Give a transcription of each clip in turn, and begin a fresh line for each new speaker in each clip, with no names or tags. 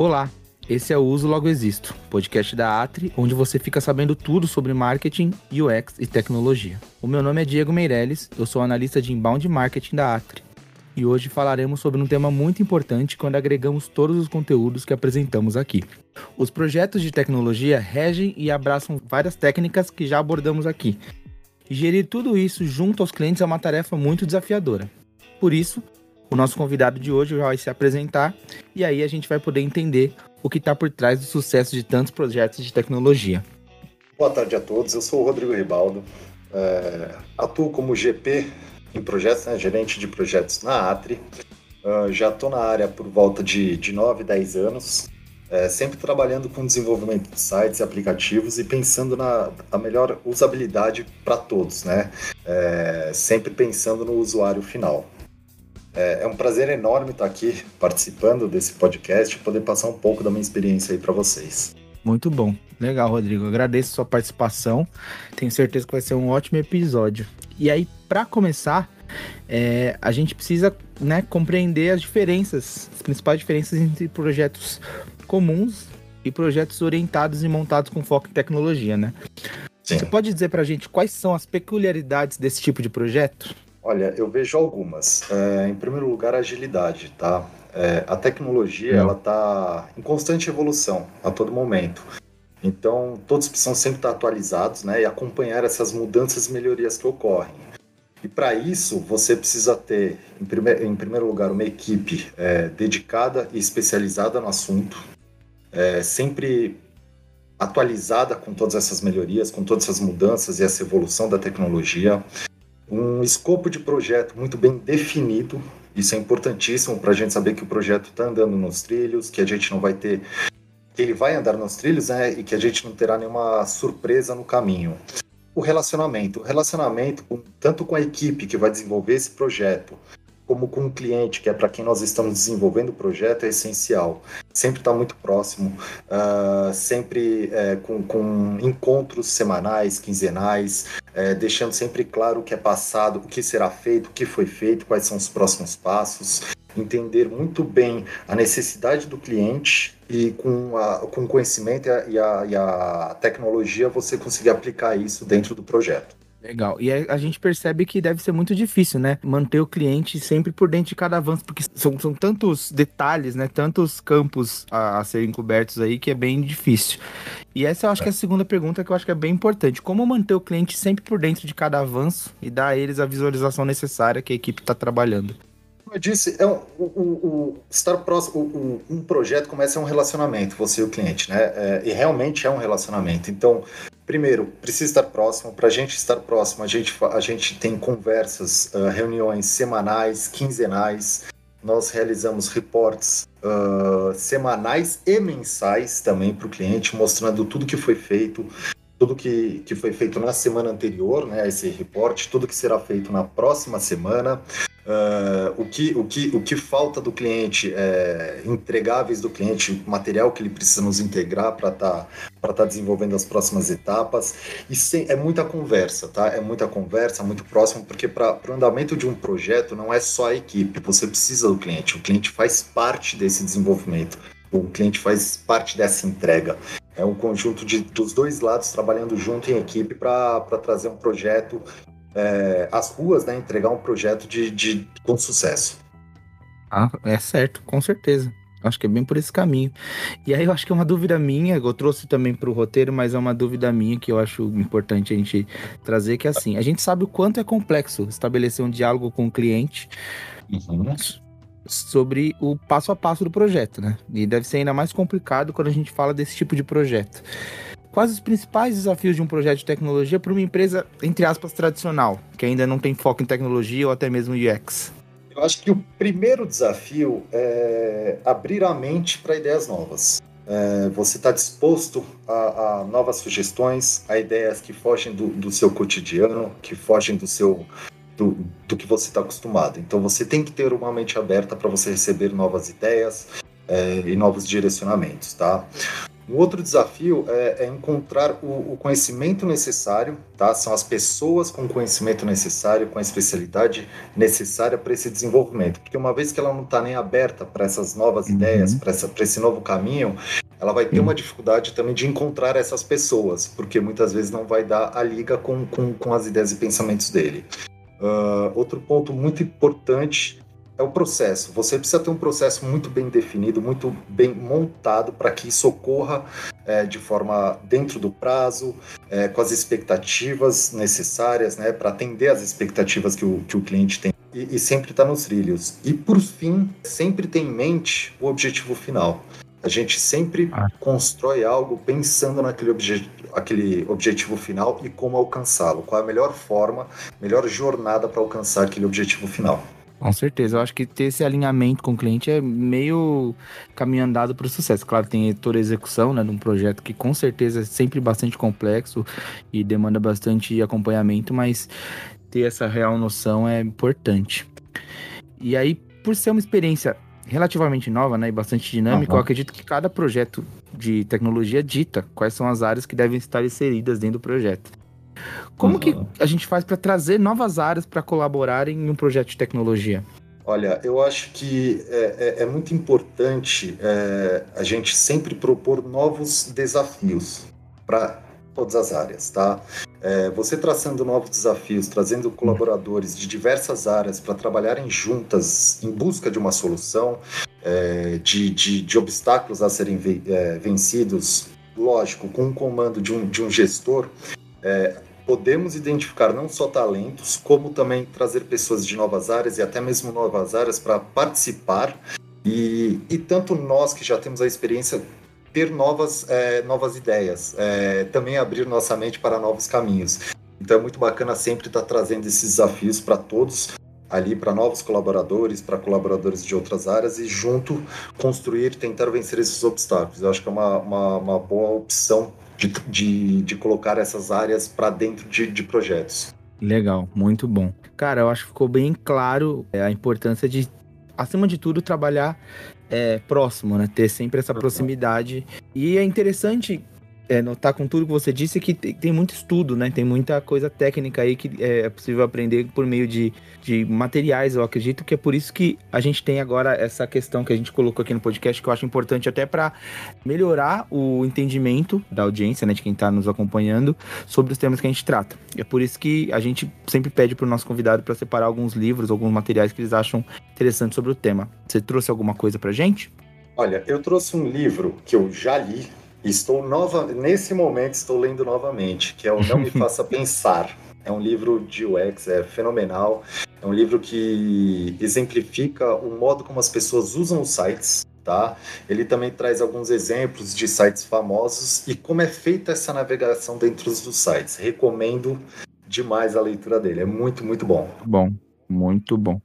Olá, esse é o Uso Logo Existo, podcast da Atri, onde você fica sabendo tudo sobre marketing, UX e tecnologia. O meu nome é Diego Meirelles, eu sou analista de inbound marketing da Atri. E hoje falaremos sobre um tema muito importante quando agregamos todos os conteúdos que apresentamos aqui. Os projetos de tecnologia regem e abraçam várias técnicas que já abordamos aqui. E gerir tudo isso junto aos clientes é uma tarefa muito desafiadora. Por isso, o nosso convidado de hoje vai se apresentar e aí a gente vai poder entender o que está por trás do sucesso de tantos projetos de tecnologia.
Boa tarde a todos, eu sou o Rodrigo Ribaldo, é, atuo como GP em projetos, né, gerente de projetos na Atri. Uh, já estou na área por volta de, de 9, 10 anos, é, sempre trabalhando com desenvolvimento de sites e aplicativos e pensando na, na melhor usabilidade para todos, né? É, sempre pensando no usuário final. É, é, um prazer enorme estar aqui participando desse podcast e poder passar um pouco da minha experiência aí para vocês.
Muito bom. Legal, Rodrigo. agradeço a sua participação. Tenho certeza que vai ser um ótimo episódio. E aí, para começar, é, a gente precisa né, compreender as diferenças, as principais diferenças entre projetos comuns e projetos orientados e montados com foco em tecnologia, né? Sim. Você pode dizer para a gente quais são as peculiaridades desse tipo de projeto?
Olha, eu vejo algumas. É, em primeiro lugar, a agilidade, tá? É, a tecnologia, ela está em constante evolução a todo momento. Então, todos precisam sempre estar atualizados, né? E acompanhar essas mudanças e melhorias que ocorrem. E para isso, você precisa ter, em, primeir, em primeiro lugar, uma equipe é, dedicada e especializada no assunto, é, sempre atualizada com todas essas melhorias, com todas essas mudanças e essa evolução da tecnologia um escopo de projeto muito bem definido. Isso é importantíssimo para a gente saber que o projeto está andando nos trilhos, que a gente não vai ter. que ele vai andar nos trilhos, né? E que a gente não terá nenhuma surpresa no caminho. O relacionamento. O relacionamento, tanto com a equipe que vai desenvolver esse projeto, como com o cliente, que é para quem nós estamos desenvolvendo o projeto, é essencial. Sempre estar tá muito próximo, uh, sempre é, com, com, encontros semanais, quinzenais, é, deixando sempre claro o que é passado, o que será feito, o que foi feito, quais são os próximos passos. Entender muito bem a necessidade do cliente e com, a, com o conhecimento e a, e, a, e a tecnologia você conseguir aplicar isso dentro do projeto.
Legal. E a gente percebe que deve ser muito difícil, né? Manter o cliente sempre por dentro de cada avanço, porque são, são tantos detalhes, né? Tantos campos a, a serem cobertos aí que é bem difícil. E essa eu acho que é a segunda pergunta que eu acho que é bem importante. Como manter o cliente sempre por dentro de cada avanço e dar a eles a visualização necessária que a equipe está trabalhando?
Como eu disse, é um, estar próximo, um projeto começa a um relacionamento, você e o cliente, né? É, e realmente é um relacionamento. Então, primeiro, precisa estar próximo. Para a gente estar próximo, a gente, a gente tem conversas, uh, reuniões semanais, quinzenais. Nós realizamos reportes uh, semanais e mensais também para o cliente, mostrando tudo que foi feito, tudo que, que foi feito na semana anterior, né, esse reporte, tudo que será feito na próxima semana, Uh, o, que, o, que, o que falta do cliente, é, entregáveis do cliente, material que ele precisa nos integrar para estar tá, tá desenvolvendo as próximas etapas. E sem, é muita conversa, tá? É muita conversa, muito próximo, porque para o andamento de um projeto não é só a equipe, você precisa do cliente. O cliente faz parte desse desenvolvimento, o cliente faz parte dessa entrega. É um conjunto de, dos dois lados trabalhando junto em equipe para trazer um projeto é, as ruas, né, entregar um projeto de, de, com sucesso.
Ah, é certo, com certeza. Acho que é bem por esse caminho. E aí eu acho que é uma dúvida minha, eu trouxe também para o roteiro, mas é uma dúvida minha que eu acho importante a gente trazer, que é assim, a gente sabe o quanto é complexo estabelecer um diálogo com o cliente uhum. sobre o passo a passo do projeto, né? E deve ser ainda mais complicado quando a gente fala desse tipo de projeto. Quais os principais desafios de um projeto de tecnologia para uma empresa, entre aspas, tradicional, que ainda não tem foco em tecnologia ou até mesmo UX?
Eu acho que o primeiro desafio é abrir a mente para ideias novas. É, você está disposto a, a, novas sugestões, a ideias que fogem do, do seu cotidiano, que fogem do seu do, do que você está acostumado. Então você tem que ter uma mente aberta para você receber novas ideias é, e novos direcionamentos, tá? Um outro desafio é, é encontrar o, o, conhecimento necessário, tá? São as pessoas com o conhecimento necessário, com a especialidade necessária para esse desenvolvimento. Porque uma vez que ela não está nem aberta para essas novas uhum. ideias, para esse novo caminho, ela vai ter uma dificuldade também de encontrar essas pessoas, porque muitas vezes não vai dar a liga com, com, com as ideias e pensamentos dele. Uh, outro ponto muito importante é o processo. Você precisa ter um processo muito bem definido, muito bem montado para que isso ocorra é, de forma dentro do prazo, é, com as expectativas necessárias, né, para atender as expectativas que o, que o cliente tem e, e sempre está nos trilhos. E por fim, sempre ter em mente o objetivo final. A gente sempre ah. constrói algo pensando naquele obje aquele objetivo final e como alcançá-lo. Qual é a melhor forma, melhor jornada para alcançar aquele objetivo final.
Com certeza, eu acho que ter esse alinhamento com o cliente é meio caminho andado para o sucesso. Claro, tem toda a execução né, de um projeto que com certeza é sempre bastante complexo e demanda bastante acompanhamento, mas ter essa real noção é importante. E aí, por ser uma experiência relativamente nova né, e bastante dinâmica, uhum. eu acredito que cada projeto de tecnologia dita quais são as áreas que devem estar inseridas dentro do projeto. Como uhum. que a gente faz para trazer novas áreas para colaborarem em um projeto de tecnologia?
Olha, eu acho que é, é, é muito importante é, a gente sempre propor novos desafios para todas as áreas, tá? É, você traçando novos desafios, trazendo colaboradores de diversas áreas para trabalharem juntas em busca de uma solução, é, de, de, de, obstáculos a serem ve é, vencidos, lógico, com o comando de um, de um gestor, é, podemos identificar não só talentos, como também trazer pessoas de novas áreas e até mesmo novas áreas para participar. E, e tanto nós que já temos a experiência ter novas, é, novas ideias, é, também abrir nossa mente para novos caminhos. Então é muito bacana sempre estar tá trazendo esses desafios para todos ali, para novos colaboradores, para colaboradores de outras áreas e junto construir, tentar vencer esses obstáculos. Eu acho que é uma, uma, uma boa opção de, de, de colocar essas áreas para dentro de, de projetos.
Legal, muito bom. Cara, eu acho que ficou bem claro é, a importância de, acima de tudo, trabalhar é, próximo, né? Ter sempre essa proximidade. E é interessante é, notar com tudo que você disse que tem, muito estudo, né? Tem muita coisa técnica aí que é possível aprender por meio de, de materiais, eu acredito que é por isso que a gente tem agora essa questão que a gente colocou aqui no podcast, que eu acho importante até para melhorar o entendimento da audiência, né? De quem está nos acompanhando sobre os temas que a gente trata. É por isso que a gente sempre pede para o nosso convidado para separar alguns livros, alguns materiais que eles acham interessantes sobre o tema. Você trouxe alguma coisa para gente?
Olha, eu trouxe um livro que eu já li, Estou nova, nesse momento estou lendo novamente, que é o Não Me Faça Pensar. É um livro de UX, é fenomenal. É um livro que exemplifica o modo como as pessoas usam os sites, tá? Ele também traz alguns exemplos de sites famosos e como é feita essa navegação dentro dos sites. Recomendo demais a leitura dele, é muito, muito bom.
Bom, muito bom.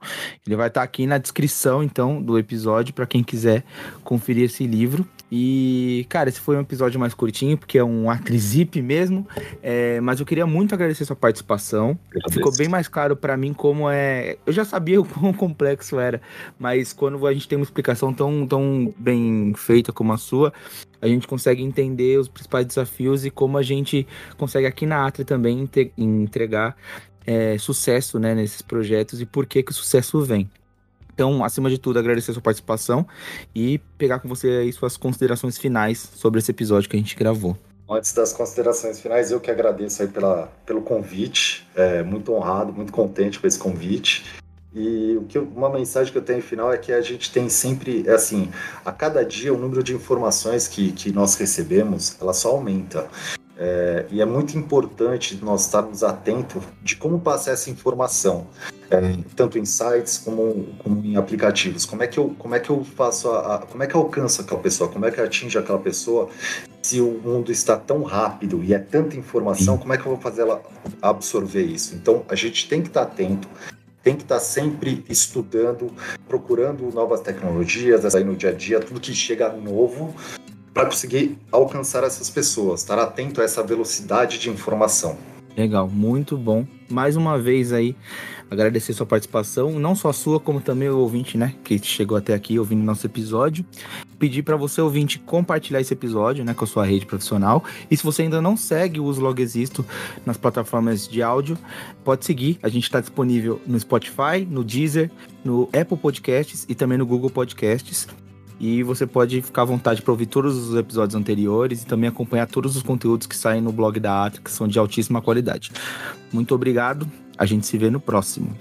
Ele vai estar aqui na descrição, então, do episódio, para quem quiser conferir esse livro. E, cara, esse foi um episódio mais curtinho, porque é um atrizip mesmo. É, mas eu queria muito agradecer sua participação. Ficou bem mais claro para mim como é. Eu já sabia o quão complexo era, mas quando a gente tem uma explicação tão, tão bem feita como a sua, a gente consegue entender os principais desafios e como a gente consegue aqui na Atri também entregar é, sucesso né, nesses projetos e por que, que o sucesso vem. Então, acima de tudo, agradecer a sua participação e pegar com você aí suas considerações finais sobre esse episódio que a gente gravou.
Antes das considerações finais, eu que agradeço aí pela, pelo convite, é, muito honrado, muito contente com esse convite. E o que eu, uma mensagem que eu tenho final é que a gente tem sempre, é assim, a cada dia o número de informações que, que nós recebemos, ela só aumenta. É, e é muito importante nós estarmos atentos de como passar essa informação, é, tanto em sites como, como, em aplicativos. Como é que eu, como é que eu faço, a, a, como é que eu alcanço aquela pessoa, como é que eu atinge aquela pessoa se o mundo está tão rápido e é tanta informação, como é que eu vou fazer ela absorver isso? Então a gente tem que estar atento, tem que estar sempre estudando, procurando novas tecnologias aí no dia a dia, tudo que chega novo para conseguir alcançar essas pessoas, estar atento a essa velocidade de informação.
Legal, muito bom. Mais uma vez aí, agradecer sua participação, não só a sua, como também o ouvinte, né, que chegou até aqui ouvindo nosso episódio. Pedir para você, ouvinte, compartilhar esse episódio, né, com a sua rede profissional. E se você ainda não segue o Uso Log Existo nas plataformas de áudio, pode seguir. A gente está disponível no Spotify, no Deezer, no Apple Podcasts e também no Google Podcasts. E você pode ficar à vontade para ouvir todos os episódios anteriores e também acompanhar todos os conteúdos que saem no blog da Atri, que são de altíssima qualidade. Muito obrigado, a gente se vê no próximo.